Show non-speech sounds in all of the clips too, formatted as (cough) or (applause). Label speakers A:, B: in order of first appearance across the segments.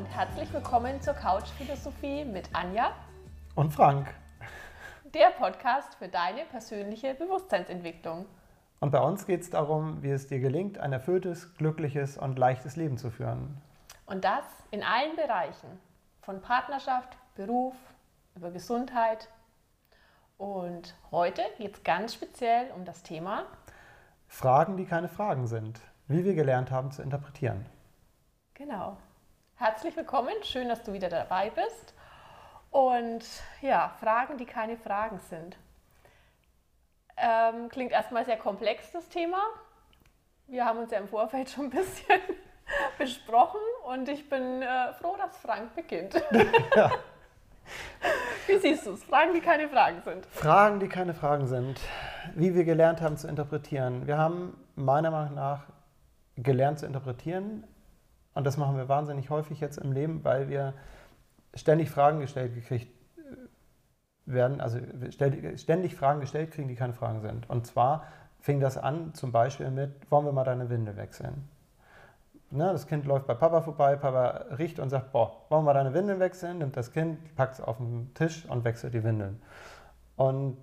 A: und herzlich willkommen zur Couchphilosophie mit Anja
B: und Frank.
A: Der Podcast für deine persönliche Bewusstseinsentwicklung.
B: Und bei uns geht es darum, wie es dir gelingt, ein erfülltes, glückliches und leichtes Leben zu führen.
A: Und das in allen Bereichen, von Partnerschaft, Beruf, über Gesundheit. Und heute geht es ganz speziell um das Thema
B: Fragen, die keine Fragen sind, wie wir gelernt haben zu interpretieren.
A: Genau. Herzlich willkommen, schön, dass du wieder dabei bist. Und ja, Fragen, die keine Fragen sind. Ähm, klingt erstmal sehr komplex, das Thema. Wir haben uns ja im Vorfeld schon ein bisschen (laughs) besprochen und ich bin äh, froh, dass Frank beginnt. (laughs) Ja. Wie siehst du es? Fragen, die keine Fragen sind.
B: Fragen, die keine Fragen sind. Wie wir gelernt haben zu interpretieren. Wir haben meiner Meinung nach gelernt zu interpretieren, und das machen wir wahnsinnig häufig jetzt im Leben, weil wir ständig Fragen gestellt gekriegt werden, also ständig Fragen gestellt kriegen, die keine Fragen sind. Und zwar fing das an zum Beispiel mit, wollen wir mal deine Windel wechseln? Ne, das Kind läuft bei Papa vorbei, Papa riecht und sagt, boah, wollen wir mal deine Windeln wechseln? Nimmt das Kind, packt es auf den Tisch und wechselt die Windeln.
A: Und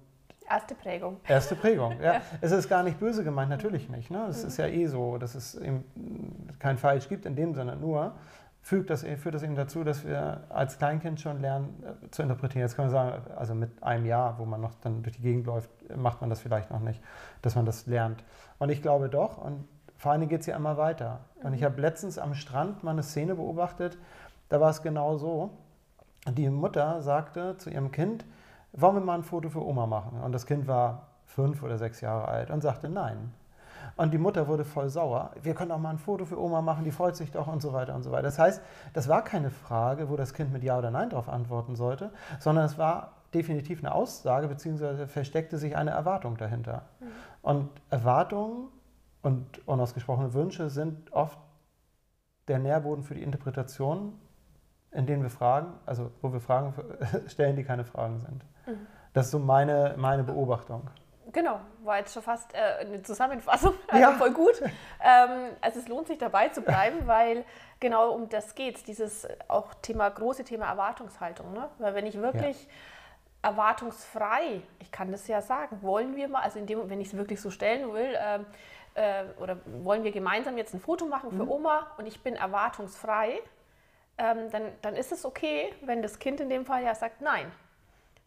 A: Erste Prägung.
B: Erste Prägung, ja. (laughs) ja. Es ist gar nicht böse gemeint, natürlich nicht. Ne? Es mhm. ist ja eh so, dass es eben kein Falsch gibt in dem Sinne, nur führt das, führt das eben dazu, dass wir als Kleinkind schon lernen äh, zu interpretieren. Jetzt kann man sagen, also mit einem Jahr, wo man noch dann durch die Gegend läuft, macht man das vielleicht noch nicht, dass man das lernt. Und ich glaube doch, und vor allem geht es ja immer weiter. Und ich mhm. habe letztens am Strand mal eine Szene beobachtet, da war es genau so. Die Mutter sagte zu ihrem Kind, wollen wir mal ein Foto für Oma machen? Und das Kind war fünf oder sechs Jahre alt und sagte nein. Und die Mutter wurde voll sauer. Wir können auch mal ein Foto für Oma machen, die freut sich doch und so weiter und so weiter. Das heißt, das war keine Frage, wo das Kind mit Ja oder Nein darauf antworten sollte, sondern es war definitiv eine Aussage, beziehungsweise versteckte sich eine Erwartung dahinter. Mhm. Und Erwartungen und unausgesprochene Wünsche sind oft der Nährboden für die Interpretation, in denen wir Fragen, also wo wir Fragen (laughs) stellen, die keine Fragen sind. Mhm. Das ist so meine, meine Beobachtung.
A: Genau, war jetzt schon fast äh, eine Zusammenfassung, also (laughs) ja. voll gut. Ähm, also es lohnt sich dabei zu bleiben, (laughs) weil genau um das geht es, dieses auch Thema, große Thema Erwartungshaltung. Ne? Weil wenn ich wirklich ja. erwartungsfrei, ich kann das ja sagen, wollen wir mal, also in dem, wenn ich es wirklich so stellen will, äh, äh, oder wollen wir gemeinsam jetzt ein Foto machen für mhm. Oma und ich bin erwartungsfrei, ähm, dann, dann ist es okay, wenn das Kind in dem Fall ja sagt Nein.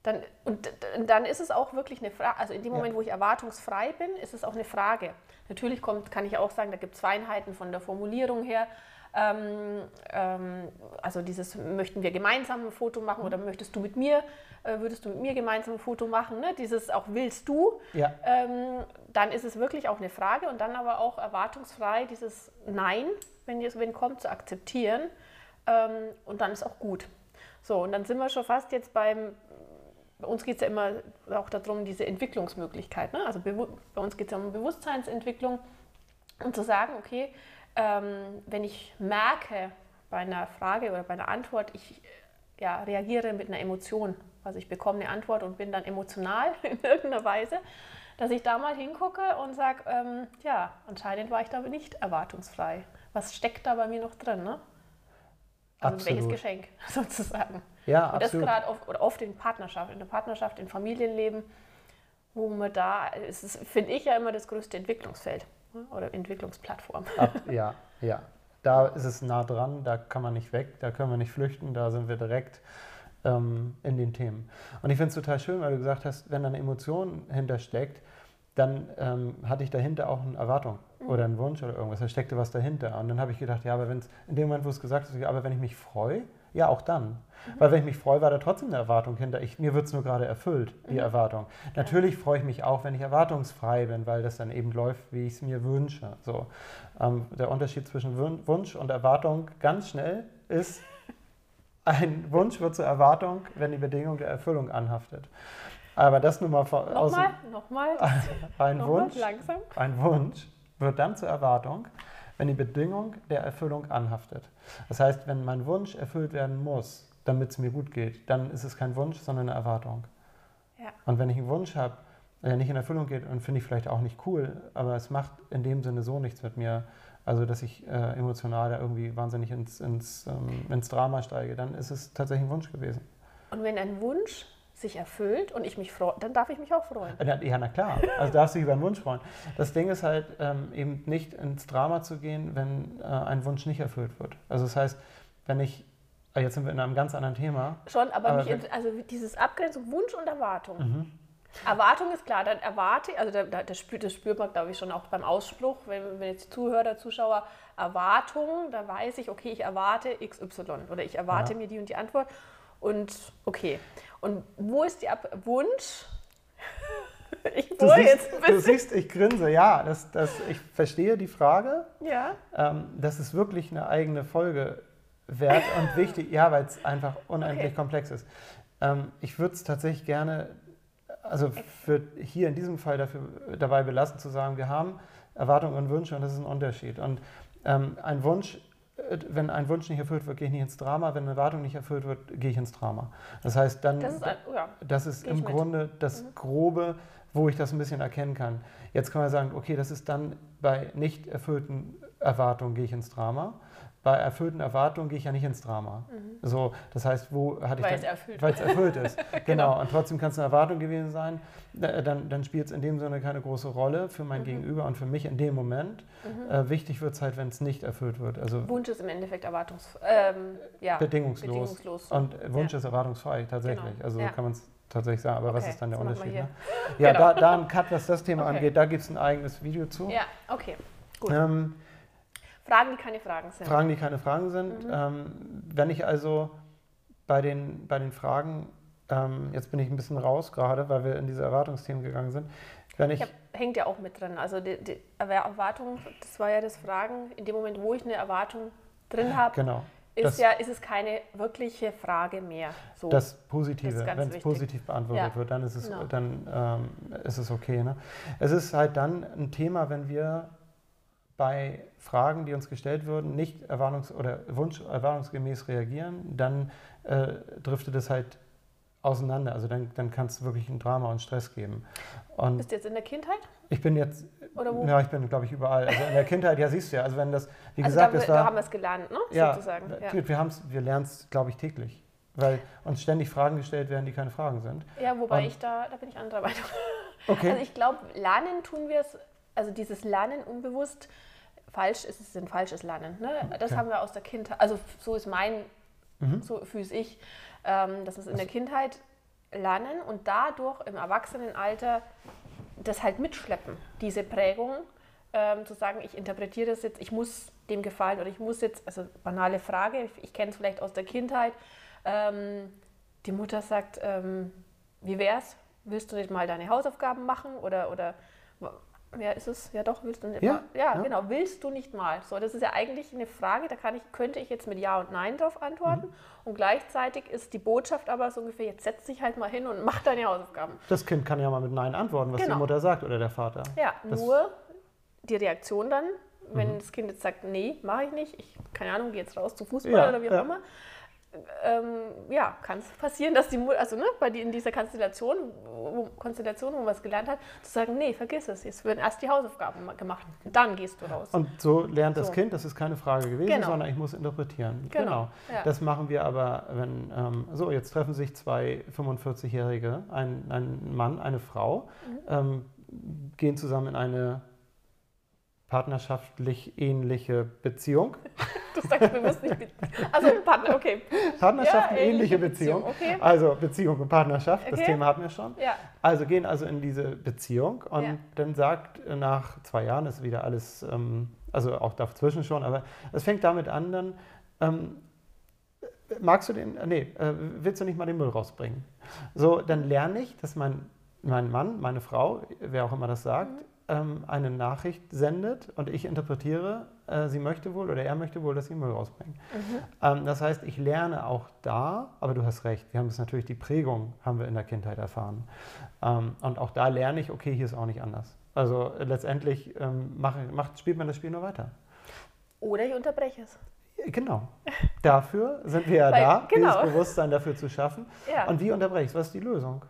A: Dann, und dann ist es auch wirklich eine Frage, also in dem Moment, ja. wo ich erwartungsfrei bin, ist es auch eine Frage. Natürlich kommt, kann ich auch sagen, da gibt es Feinheiten von der Formulierung her. Ähm, ähm, also dieses, möchten wir gemeinsam ein Foto machen oder möchtest du mit mir, äh, würdest du mit mir gemeinsam ein Foto machen? Ne? Dieses auch willst du, ja. ähm, dann ist es wirklich auch eine Frage und dann aber auch erwartungsfrei dieses Nein, wenn es wenn kommt, zu akzeptieren ähm, und dann ist auch gut. So, und dann sind wir schon fast jetzt beim, bei uns geht es ja immer auch darum, diese Entwicklungsmöglichkeit. Ne? Also bei uns geht es ja um Bewusstseinsentwicklung und zu sagen, okay, ähm, wenn ich merke bei einer Frage oder bei einer Antwort, ich ja, reagiere mit einer Emotion, also ich bekomme eine Antwort und bin dann emotional (laughs) in irgendeiner Weise, dass ich da mal hingucke und sage, ähm, ja, anscheinend war ich da nicht erwartungsfrei. Was steckt da bei mir noch drin? Ne? Also absolut. welches Geschenk (laughs) sozusagen. Ja, und das gerade oft, oft in Partnerschaft, in der Partnerschaft, in Familienleben, wo man da ist, finde ich ja immer das größte Entwicklungsfeld ne, oder Entwicklungsplattform.
B: Ab, (laughs) ja, ja. Da ist es nah dran, da kann man nicht weg, da können wir nicht flüchten, da sind wir direkt ähm, in den Themen. Und ich finde es total schön, weil du gesagt hast, wenn da eine Emotion hintersteckt, dann ähm, hatte ich dahinter auch eine Erwartung oder einen Wunsch oder irgendwas. Da steckte was dahinter. Und dann habe ich gedacht, ja, aber wenn es in dem Moment, wo es gesagt ist, aber wenn ich mich freue, ja, auch dann. Mhm. Weil wenn ich mich freue, war da trotzdem eine Erwartung hinter. Ich, mir wird es nur gerade erfüllt, die mhm. Erwartung. Natürlich freue ich mich auch, wenn ich erwartungsfrei bin, weil das dann eben läuft, wie ich es mir wünsche. So. Ähm, der Unterschied zwischen Wunsch und Erwartung ganz schnell ist, (laughs) ein Wunsch wird zur Erwartung, wenn die Bedingung der Erfüllung anhaftet. Aber das nur mal
A: vor, Nochmal, nochmal. (laughs)
B: Ein nochmal, Wunsch, langsam. Ein Wunsch wird dann zur Erwartung, wenn die Bedingung der Erfüllung anhaftet. Das heißt, wenn mein Wunsch erfüllt werden muss, damit es mir gut geht, dann ist es kein Wunsch, sondern eine Erwartung. Ja. Und wenn ich einen Wunsch habe, äh, nicht in Erfüllung geht und finde ich vielleicht auch nicht cool, aber es macht in dem Sinne so nichts mit mir, also dass ich äh, emotional da irgendwie wahnsinnig ins, ins, ähm, ins Drama steige, dann ist es tatsächlich ein Wunsch gewesen.
A: Und wenn ein Wunsch sich erfüllt und ich mich freue, dann darf ich mich auch freuen.
B: Ja, na klar. Also darfst du dich über einen Wunsch freuen. Das Ding ist halt ähm, eben nicht ins Drama zu gehen, wenn äh, ein Wunsch nicht erfüllt wird. Also das heißt, wenn ich, ah, jetzt sind wir in einem ganz anderen Thema.
A: Schon, aber, aber mich, also dieses Abgrenzung, Wunsch und Erwartung. Mhm. Erwartung ist klar, dann erwarte, also da, das, spürt, das spürt man, glaube ich, schon auch beim Ausspruch, wenn, wenn jetzt Zuhörer, Zuschauer, Erwartung, da weiß ich, okay, ich erwarte XY oder ich erwarte ja. mir die und die Antwort und okay. Und wo ist der Wunsch? (laughs)
B: Ich du, siehst, jetzt ein du siehst, ich grinse, ja, das, das, ich verstehe die Frage.
A: Ja.
B: Ähm, das ist wirklich eine eigene Folge wert und (laughs) wichtig, ja, weil es einfach unendlich okay. komplex ist. Ähm, ich würde es tatsächlich gerne also für hier in diesem Fall dafür, dabei belassen zu sagen, wir haben Erwartungen und Wünsche und das ist ein Unterschied. Und ähm, ein Wunsch, wenn ein Wunsch nicht erfüllt wird, gehe ich nicht ins Drama. Wenn eine Erwartung nicht erfüllt wird, gehe ich ins Drama. Das heißt, dann, das ist, ja, das ist im Grunde das mhm. Grobe, wo ich das ein bisschen erkennen kann. Jetzt kann man sagen, okay, das ist dann bei nicht erfüllten Erwartungen gehe ich ins Drama bei erfüllten Erwartungen gehe ich ja nicht ins Drama. Mhm. So, das heißt, wo hatte
A: weil
B: ich
A: dann, erfüllt.
B: weil es erfüllt ist. (laughs) genau. genau. Und trotzdem kann es eine Erwartung gewesen sein. Dann, dann spielt es in dem Sinne keine große Rolle für mein mhm. Gegenüber und für mich in dem Moment. Mhm. Äh, wichtig wird es halt, wenn es nicht erfüllt wird. Also
A: Wunsch ist im Endeffekt erwartungs ähm,
B: ja, bedingungslos. bedingungslos. Und Wunsch ja. ist erwartungsfrei tatsächlich. Genau. Also ja. kann man es tatsächlich sagen. Aber okay, was ist dann der Unterschied? Ne? Ja, genau. da, da ein Cut, was das Thema (laughs) okay. angeht, da gibt es ein eigenes Video zu.
A: Ja, okay. Gut. Ähm, Fragen, die keine Fragen sind.
B: Fragen, die keine Fragen sind. Mhm. Ähm, wenn ich also bei den, bei den Fragen, ähm, jetzt bin ich ein bisschen raus gerade, weil wir in diese Erwartungsthemen gegangen sind. Wenn ich,
A: ich hab, hängt ja auch mit drin. Also die, die, Erwartung, das war ja das Fragen, in dem Moment, wo ich eine Erwartung drin habe,
B: genau.
A: ist, ja, ist es keine wirkliche Frage mehr.
B: So. Das Positive, wenn es positiv beantwortet ja. wird, dann ist es, genau. dann, ähm, ist es okay. Ne? Es ist halt dann ein Thema, wenn wir bei Fragen, die uns gestellt würden, nicht erwartungs- oder Wunsch erwartungsgemäß reagieren, dann äh, driftet es halt auseinander. Also dann, dann kann es wirklich ein Drama und Stress geben.
A: Und Bist du jetzt in der Kindheit?
B: Ich bin jetzt, Oder wo? ja, ich bin, glaube ich, überall. Also in der Kindheit, ja, siehst du ja. Also wenn das, wie
A: also
B: gesagt,
A: da,
B: das
A: war, da haben wir es gelernt, ne?
B: Ja, sozusagen. Ja. Wir, wir lernen es, glaube ich, täglich. Weil uns ständig Fragen gestellt werden, die keine Fragen sind.
A: Ja, wobei und, ich da, da bin ich anderer Meinung. Okay. Also ich glaube, lernen tun wir es also dieses Lernen unbewusst, falsch ist es ein falsches Lernen. Ne? Das haben wir aus der Kindheit, also so ist mein, mhm. so fühle ich, ähm, dass wir es in der Kindheit lernen und dadurch im Erwachsenenalter das halt mitschleppen, diese Prägung, ähm, zu sagen, ich interpretiere das jetzt, ich muss dem gefallen oder ich muss jetzt, also banale Frage, ich, ich kenne es vielleicht aus der Kindheit, ähm, die Mutter sagt, ähm, wie wär's, willst du nicht mal deine Hausaufgaben machen oder, oder ja, ist es, ja doch, willst du nicht
B: ja,
A: mal? Ja, ja, genau, willst du nicht mal? So, das ist ja eigentlich eine Frage, da kann ich, könnte ich jetzt mit Ja und Nein drauf antworten. Mhm. Und gleichzeitig ist die Botschaft aber so ungefähr, jetzt setz dich halt mal hin und mach deine Hausaufgaben.
B: Das Kind kann ja mal mit Nein antworten, was genau. die Mutter sagt oder der Vater.
A: Ja, das nur die Reaktion dann, wenn mhm. das Kind jetzt sagt, nee, mache ich nicht, ich, keine Ahnung, gehe jetzt raus zu Fußball ja, oder wie auch immer, ähm, ja, kann es passieren, dass die Mutter, also ne, bei die, in dieser Konstellation, wo, Konstellation, wo man es gelernt hat, zu sagen, nee, vergiss es, jetzt werden erst die Hausaufgaben gemacht, dann gehst du raus.
B: Und so lernt das so. Kind, das ist keine Frage gewesen, genau. sondern ich muss interpretieren. Genau. genau. Ja. Das machen wir aber, wenn, ähm, so, jetzt treffen sich zwei 45-Jährige, ein, ein Mann, eine Frau, mhm. ähm, gehen zusammen in eine partnerschaftlich ähnliche Beziehung. (laughs)
A: Du sagst bewusst nicht. Also Partner, okay.
B: Partnerschaft, ja, ähnliche Beziehung. Beziehung. Okay. Also Beziehung und Partnerschaft, okay. das Thema hatten wir schon. Ja. Also gehen also in diese Beziehung und ja. dann sagt nach zwei Jahren ist wieder alles, ähm, also auch dazwischen schon, aber es fängt damit an, dann ähm, magst du den, nee, äh, willst du nicht mal den Müll rausbringen? So, dann lerne ich, dass mein, mein Mann, meine Frau, wer auch immer das sagt, mhm ähm, eine Nachricht sendet und ich interpretiere, äh, sie möchte wohl oder er möchte wohl, dass sie Müll rausbringen. Mhm. Ähm, das heißt, ich lerne auch da, aber du hast recht, wir haben es natürlich, die Prägung haben wir in der Kindheit erfahren. Ähm, und auch da lerne ich, okay, hier ist auch nicht anders. Also äh, letztendlich ähm, macht, macht, spielt man das Spiel nur weiter.
A: Oder ich unterbreche es.
B: Genau. (laughs) Dafür sind wir ja Weil, da, genau. dieses Bewusstsein dafür zu schaffen. Ja. Und wie unterbreche ich es? Was ist die Lösung?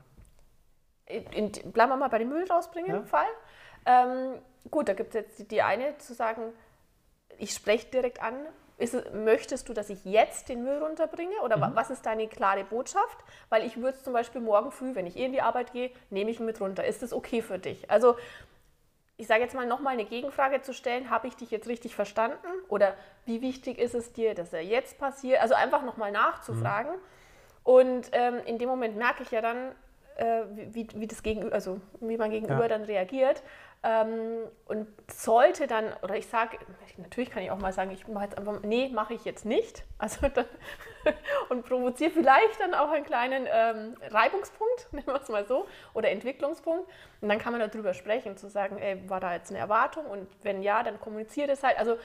A: in, bleiben wir mal bei dem Müll rausbringen ja. Fall. Ähm, gut, da gibt es jetzt die, eine zu sagen, ich spreche direkt an, ist, möchtest du, dass ich jetzt den Müll runterbringe? Oder mhm. was ist deine klare Botschaft? Weil ich würde es zum Beispiel morgen früh, wenn ich eh in die Arbeit gehe, nehme ich ihn mit runter. Ist das okay für dich? Also ich sage jetzt mal nochmal eine Gegenfrage zu stellen, habe ich dich jetzt richtig verstanden? Oder wie wichtig ist es dir, dass er jetzt passiert? Also einfach nochmal nachzufragen. Mhm. Und ähm, in dem Moment merke ich ja dann, äh, wie, wie, das Gegenüber, also wie mein Gegenüber ja. dann reagiert. Ähm, und sollte dann, oder ich sage, natürlich kann ich auch mal sagen, ich mache jetzt einfach, nee, mache ich jetzt nicht. Also dann, (laughs) und provoziere vielleicht dann auch einen kleinen ähm, Reibungspunkt, (laughs) nennen wir es mal so, oder Entwicklungspunkt. Und dann kann man darüber sprechen, zu sagen, ey, war da jetzt eine Erwartung? Und wenn ja, dann kommuniziert es halt. Also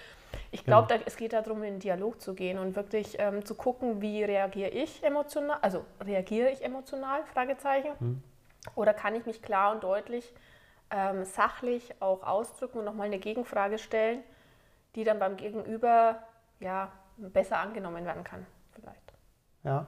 A: ich glaube, ja. es geht darum, in den Dialog zu gehen und wirklich ähm, zu gucken, wie reagiere ich emotional, also reagiere ich emotional, Fragezeichen, hm. oder kann ich mich klar und deutlich ähm, sachlich auch ausdrücken und nochmal eine Gegenfrage stellen, die dann beim Gegenüber ja, besser angenommen werden kann, vielleicht.
B: Ja.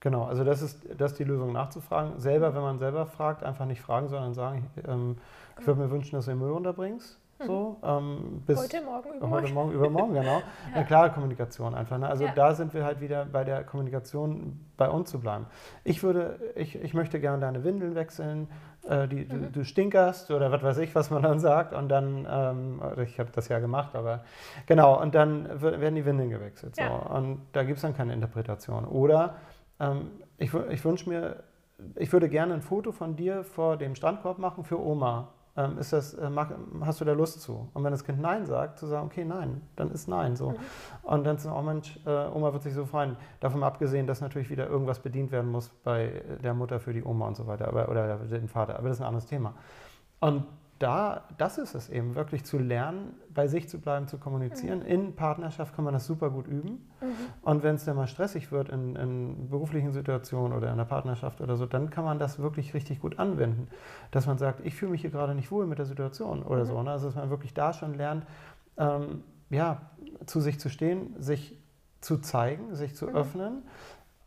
B: Genau, also das ist, das ist die Lösung nachzufragen. Selber, wenn man selber fragt, einfach nicht fragen, sondern sagen, ähm, ich würde mir wünschen, dass du den Müll runterbringst. So, ähm, bis
A: heute Morgen,
B: übermorgen. Heute Morgen, übermorgen, genau. (laughs) ja. Eine klare Kommunikation einfach. Ne? Also ja. da sind wir halt wieder bei der Kommunikation bei uns zu bleiben. Ich würde, ich, ich möchte gerne deine Windeln wechseln äh, die, mhm. du, du, stinkerst oder was weiß ich, was man dann sagt. Und dann, ähm, ich habe das ja gemacht, aber genau, und dann werden die Windeln gewechselt. So. Ja. Und da gibt es dann keine Interpretation. Oder ähm, ich, ich wünsche mir, ich würde gerne ein Foto von dir vor dem Strandkorb machen für Oma ähm, ist das, äh, mag, hast du da Lust zu? Und wenn das Kind Nein sagt, zu sagen, okay, nein, dann ist Nein so. Mhm. Und dann zu sagen, oh Mensch, äh, Oma wird sich so freuen. Davon abgesehen, dass natürlich wieder irgendwas bedient werden muss bei der Mutter für die Oma und so weiter, aber, oder den Vater. Aber das ist ein anderes Thema. Und da, das ist es eben, wirklich zu lernen, bei sich zu bleiben, zu kommunizieren. Mhm. In Partnerschaft kann man das super gut üben. Mhm. Und wenn es dann mal stressig wird in, in, beruflichen Situationen oder in der Partnerschaft oder so, dann kann man das wirklich richtig gut anwenden. Dass man sagt, ich fühle mich hier gerade nicht wohl mit der Situation oder mhm. so. Ne? Also dass man wirklich da schon lernt, ähm, ja, zu sich zu stehen, sich zu zeigen, sich zu mhm. öffnen,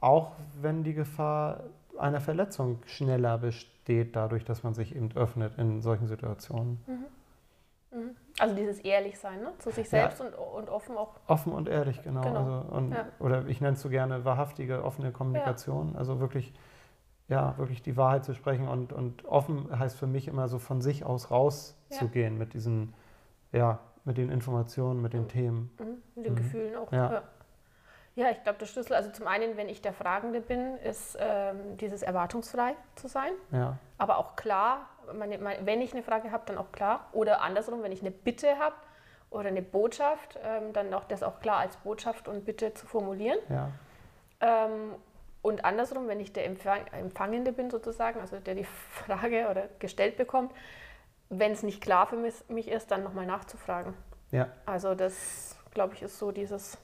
B: auch wenn die Gefahr einer Verletzung schneller besteht, dadurch, dass man sich eben öffnet in solchen Situationen.
A: Mhm. Mhm. Also dieses Ehrlichsein, ne? zu sich selbst ja. und, und offen auch.
B: Offen und ehrlich, genau. genau. Also, und, ja. Oder ich nenne es so gerne wahrhaftige, offene Kommunikation. Ja. Also wirklich, ja, wirklich die Wahrheit zu sprechen und, und offen heißt für mich immer so von sich aus rauszugehen mit diesen, ja, mit den Informationen, mit den mhm. Themen.
A: Mhm. Mit den mhm. Gefühlen auch. Ja. Ich glaube, der Schlüssel, also zum einen, wenn ich der Fragende bin, ist ähm, dieses erwartungsfrei zu sein. Ja. Aber auch klar, meine, meine, wenn ich eine Frage habe, dann auch klar. Oder andersrum, wenn ich eine Bitte habe oder eine Botschaft, ähm, dann auch das auch klar als Botschaft und Bitte zu formulieren. Ja. Ähm, und andersrum, wenn ich der Empfang, Empfangende bin sozusagen, also der die Frage oder gestellt bekommt, wenn es nicht klar für mich ist, dann nochmal nachzufragen. Ja. Also das, glaube ich, ist so dieses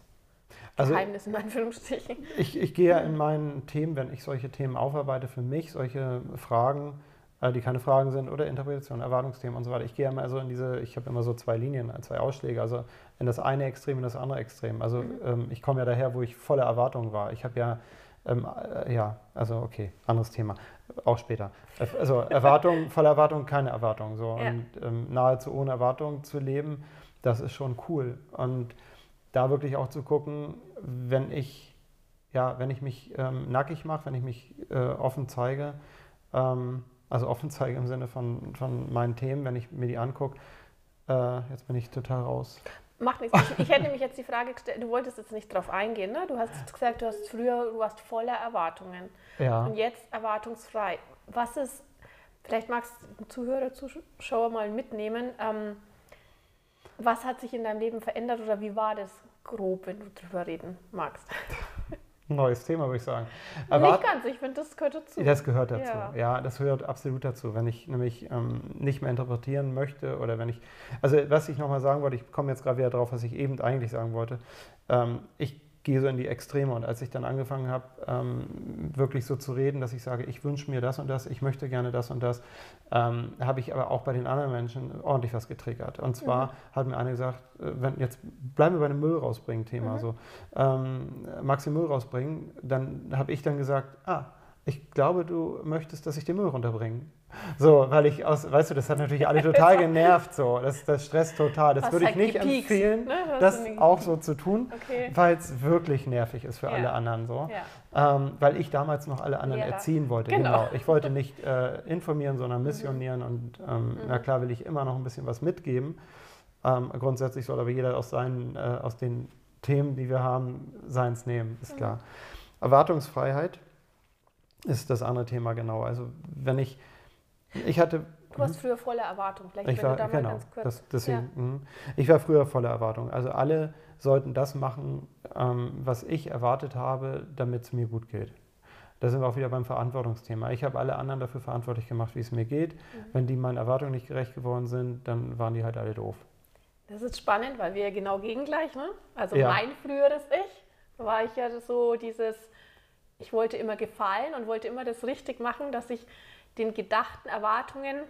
A: also, Geheimnis in Anführungsstrichen.
B: Ich, ich gehe ja in meinen Themen, wenn ich solche Themen aufarbeite, für mich solche Fragen, äh, die keine Fragen sind oder Interpretation, Erwartungsthemen und so weiter. Ich gehe immer so in diese, ich habe immer so zwei Linien, zwei Ausschläge, also in das eine Extrem, in das andere Extrem. Also mhm. ähm, ich komme ja daher, wo ich voller Erwartung war. Ich habe ja, ähm, äh, ja, also okay, anderes Thema, auch später. Also (laughs) Erwartung, voller Erwartung, keine Erwartung. So. Ja. Und ähm, nahezu ohne Erwartung zu leben, das ist schon cool. Und da wirklich auch zu gucken, wenn ich, ja, wenn ich mich ähm, nackig mache, wenn ich mich äh, offen zeige, ähm, also offen zeige im Sinne von, von meinen Themen, wenn ich mir die angucke, äh, jetzt bin ich total raus.
A: Macht nichts. Ich, ich hätte nämlich jetzt die Frage gestellt, du wolltest jetzt nicht drauf eingehen, ne? Du hast gesagt, du hast früher, du warst voller Erwartungen. Ja. Und jetzt erwartungsfrei. Was ist, vielleicht magst du Zuhörer, Zuschauer mal mitnehmen, ähm, was hat sich in deinem Leben verändert oder wie war das grob, wenn du drüber reden magst? (laughs)
B: Neues Thema, würde ich sagen.
A: Aber nicht ganz, ich finde, das gehört dazu.
B: Das gehört dazu, ja. ja. das gehört absolut dazu. Wenn ich nämlich ähm, nicht mehr interpretieren möchte oder wenn ich, also was ich nochmal sagen wollte, ich komme jetzt gerade wieder drauf, was ich eben eigentlich sagen wollte. Ähm, ich gehe so in die Extreme. Und als ich dann angefangen habe, ähm, wirklich so zu reden, dass ich sage, ich wünsche mir das und das, ich möchte gerne das und das, ähm, habe ich aber auch bei den anderen Menschen ordentlich was getriggert. Und zwar mhm. hat mir einer gesagt, äh, wenn jetzt bleiben wir bei dem Müll rausbringen Thema mhm. so, ähm, du Müll rausbringen? Dann habe ich dann gesagt, ah, ich glaube, du möchtest, dass ich den Müll runterbringe. So, weil ich aus, weißt du, das hat natürlich alle total (laughs) genervt, so. Das, das stresst total. Das würde ich halt nicht gepiekst, empfehlen, ne? das auch so zu tun, okay. weil es wirklich nervig ist für ja. alle anderen, so. Ja. Ähm, weil ich damals noch alle anderen Lehrer. erziehen wollte. Genau. genau. Ich wollte nicht (laughs) äh, informieren, sondern missionieren und ähm, mhm. na klar will ich immer noch ein bisschen was mitgeben. Ähm, grundsätzlich soll aber jeder aus, seinen, äh, aus den Themen, die wir haben, seins nehmen, ist mhm. klar. Erwartungsfreiheit ist das andere Thema genau. Also wenn ich, ich hatte...
A: Du warst früher voller Erwartung.
B: Vielleicht ich war, da genau, ganz kurz. Das, deswegen, ja. Mhm. Ich war früher voller Erwartung. Also alle sollten das machen, ähm, was ich erwartet habe, damit es mir gut geht. Da sind wir auch wieder beim Verantwortungsthema. Ich habe alle anderen dafür verantwortlich gemacht, wie es mir geht. Mhm. Wenn die meinen Erwartungen nicht gerecht geworden sind, dann waren die halt alle doof.
A: Das ist spannend, weil wir ja genau gegengleich, ne? Also ja. mein früheres Ich war ich ja so dieses, ich wollte immer gefallen und wollte immer das richtig machen, dass ich den gedachten Erwartungen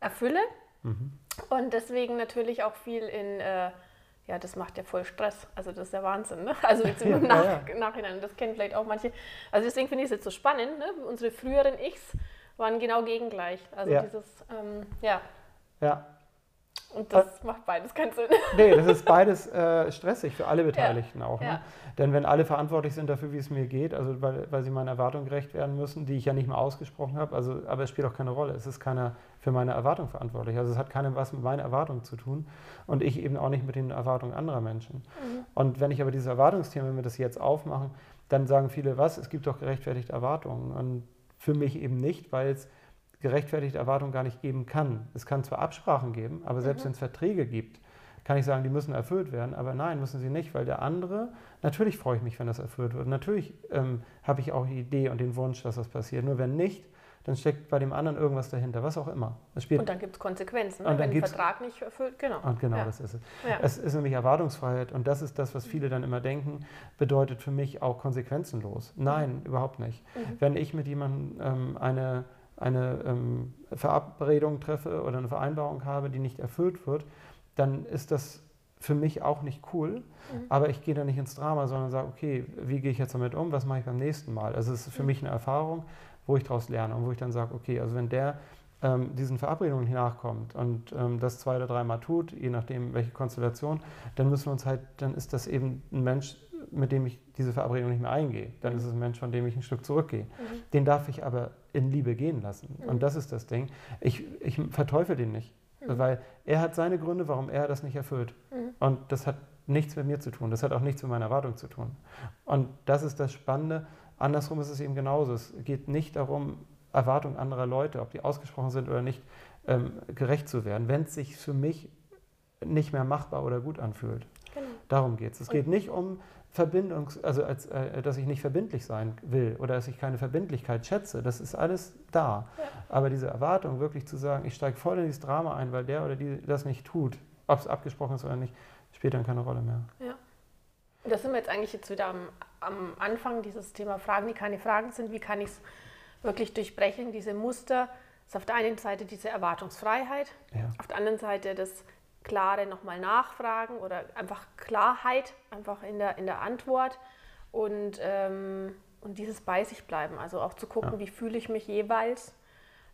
A: erfülle. Mhm. Und deswegen natürlich auch viel in, äh, ja, das macht ja voll Stress. Also das ist der Wahnsinn. Ne? Also jetzt (laughs) im Nach ja, ja. Nachhinein, das kennen vielleicht auch manche. Also deswegen finde ich es jetzt so spannend. Ne? Unsere früheren Ichs waren genau gegengleich. Also ja. dieses, ähm, ja.
B: Ja,
A: und das macht beides keinen Sinn. (laughs)
B: Nee, das ist beides äh, stressig für alle Beteiligten ja. auch. Ne? Ja. Denn wenn alle verantwortlich sind dafür, wie es mir geht, also weil, weil sie meinen Erwartungen gerecht werden müssen, die ich ja nicht mal ausgesprochen habe, also, aber es spielt auch keine Rolle. Es ist keiner für meine Erwartung verantwortlich. Also es hat keinem was mit meinen Erwartungen zu tun und ich eben auch nicht mit den Erwartungen anderer Menschen. Mhm. Und wenn ich aber diese Erwartungsthemen, wenn wir das jetzt aufmachen, dann sagen viele, was, es gibt doch gerechtfertigte Erwartungen. Und für mich eben nicht, weil es gerechtfertigte Erwartungen gar nicht geben kann. Es kann zwar Absprachen geben, aber selbst mhm. wenn es Verträge gibt, kann ich sagen, die müssen erfüllt werden, aber nein, müssen sie nicht, weil der andere, natürlich freue ich mich, wenn das erfüllt wird. Natürlich ähm, habe ich auch die Idee und den Wunsch, dass das passiert. Nur wenn nicht, dann steckt bei dem anderen irgendwas dahinter, was auch immer.
A: und dann gibt es Konsequenzen, ne? wenn der Vertrag nicht erfüllt, genau.
B: Und genau, ja. das ist es. Ja. Es ist nämlich Erwartungsfreiheit und das ist das, was viele dann immer denken, bedeutet für mich auch konsequenzenlos. Nein, mhm. überhaupt nicht. Mhm. Wenn ich mit jemandem ähm, eine eine ähm, Verabredung treffe oder eine Vereinbarung habe, die nicht erfüllt wird, dann ist das für mich auch nicht cool. Mhm. Aber ich gehe da nicht ins Drama, sondern sage, okay, wie gehe ich jetzt damit um? Was mache ich beim nächsten Mal? Also es ist für mhm. mich eine Erfahrung, wo ich daraus lerne und wo ich dann sage, okay, also wenn der ähm, diesen Verabredungen nachkommt und ähm, das zwei oder dreimal tut, je nachdem welche Konstellation, dann müssen wir uns halt, dann ist das eben ein Mensch, mit dem ich diese Verabredung nicht mehr eingehe. Dann ist es ein Mensch, von dem ich ein Stück zurückgehe. Mhm. Den darf ich aber in Liebe gehen lassen. Mhm. Und das ist das Ding. Ich, ich verteufel den nicht, mhm. weil er hat seine Gründe, warum er das nicht erfüllt. Mhm. Und das hat nichts mit mir zu tun. Das hat auch nichts mit meiner Erwartung zu tun. Und das ist das Spannende. Andersrum ist es eben genauso. Es geht nicht darum, Erwartungen anderer Leute, ob die ausgesprochen sind oder nicht, ähm, gerecht zu werden, wenn es sich für mich nicht mehr machbar oder gut anfühlt. Genau. Darum geht es. Es geht nicht um Verbindungs-, also als, äh, dass ich nicht verbindlich sein will oder dass ich keine Verbindlichkeit schätze. Das ist alles da. Ja. Aber diese Erwartung, wirklich zu sagen, ich steige voll in dieses Drama ein, weil der oder die das nicht tut, ob es abgesprochen ist oder nicht, spielt dann keine Rolle mehr.
A: Ja. Und da sind wir jetzt eigentlich jetzt wieder am, am Anfang dieses Thema Fragen, die keine Fragen sind. Wie kann ich es wirklich durchbrechen, diese Muster? Das ist auf der einen Seite diese Erwartungsfreiheit, ja. auf der anderen Seite das klare nochmal nachfragen oder einfach Klarheit einfach in der, in der Antwort und, ähm, und dieses bei sich bleiben. Also auch zu gucken, ja. wie fühle ich mich jeweils,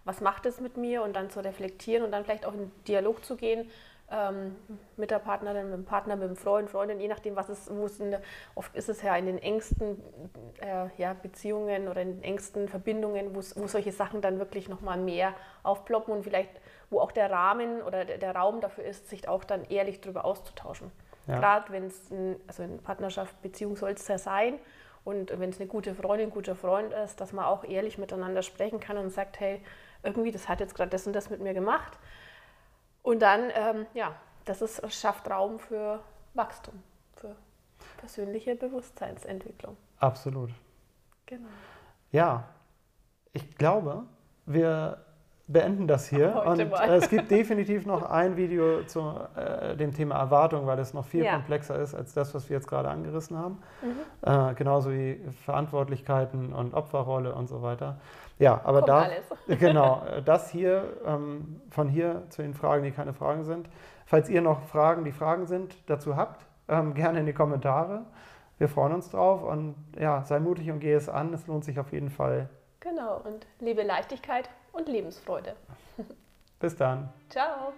A: was macht es mit mir und dann zu reflektieren und dann vielleicht auch in Dialog zu gehen ähm, mit der Partnerin, mit dem Partner, mit dem Freund, Freundin, je nachdem, was es, wo es in der, oft ist es ja in den engsten äh, ja, Beziehungen oder in den engsten Verbindungen, wo solche Sachen dann wirklich nochmal mehr aufploppen und vielleicht wo auch der Rahmen oder der, Raum dafür ist, sich auch dann ehrlich darüber auszutauschen. Ja. Gerade wenn es, also in Partnerschaft, Beziehung soll es ja sein und wenn es eine gute Freundin, ein guter Freund ist, dass man auch ehrlich miteinander sprechen kann und sagt, hey, irgendwie, das hat jetzt gerade das und das mit mir gemacht. Und dann, ähm, ja, das ist, schafft Raum für Wachstum, für persönliche Bewusstseinsentwicklung.
B: Absolut.
A: Genau.
B: Ja, ich glaube, wir beenden das hier. Heute und äh, es gibt definitiv noch ein Video zu äh, dem Thema Erwartung, weil es noch viel ja. komplexer ist als das, was wir jetzt gerade angerissen haben. Mhm. Äh, genauso wie Verantwortlichkeiten und Opferrolle und so weiter. Ja, aber Kommt da, alles. (laughs) genau, das hier, ähm, von hier zu den Fragen, die keine Fragen sind. Falls ihr noch Fragen, die Fragen sind, dazu habt, ähm, gerne in die Kommentare. Wir freuen uns drauf und ja, sei mutig und geh es an. Es lohnt sich auf jeden Fall
A: Genau, und liebe Leichtigkeit und Lebensfreude.
B: Bis dann.
A: Ciao.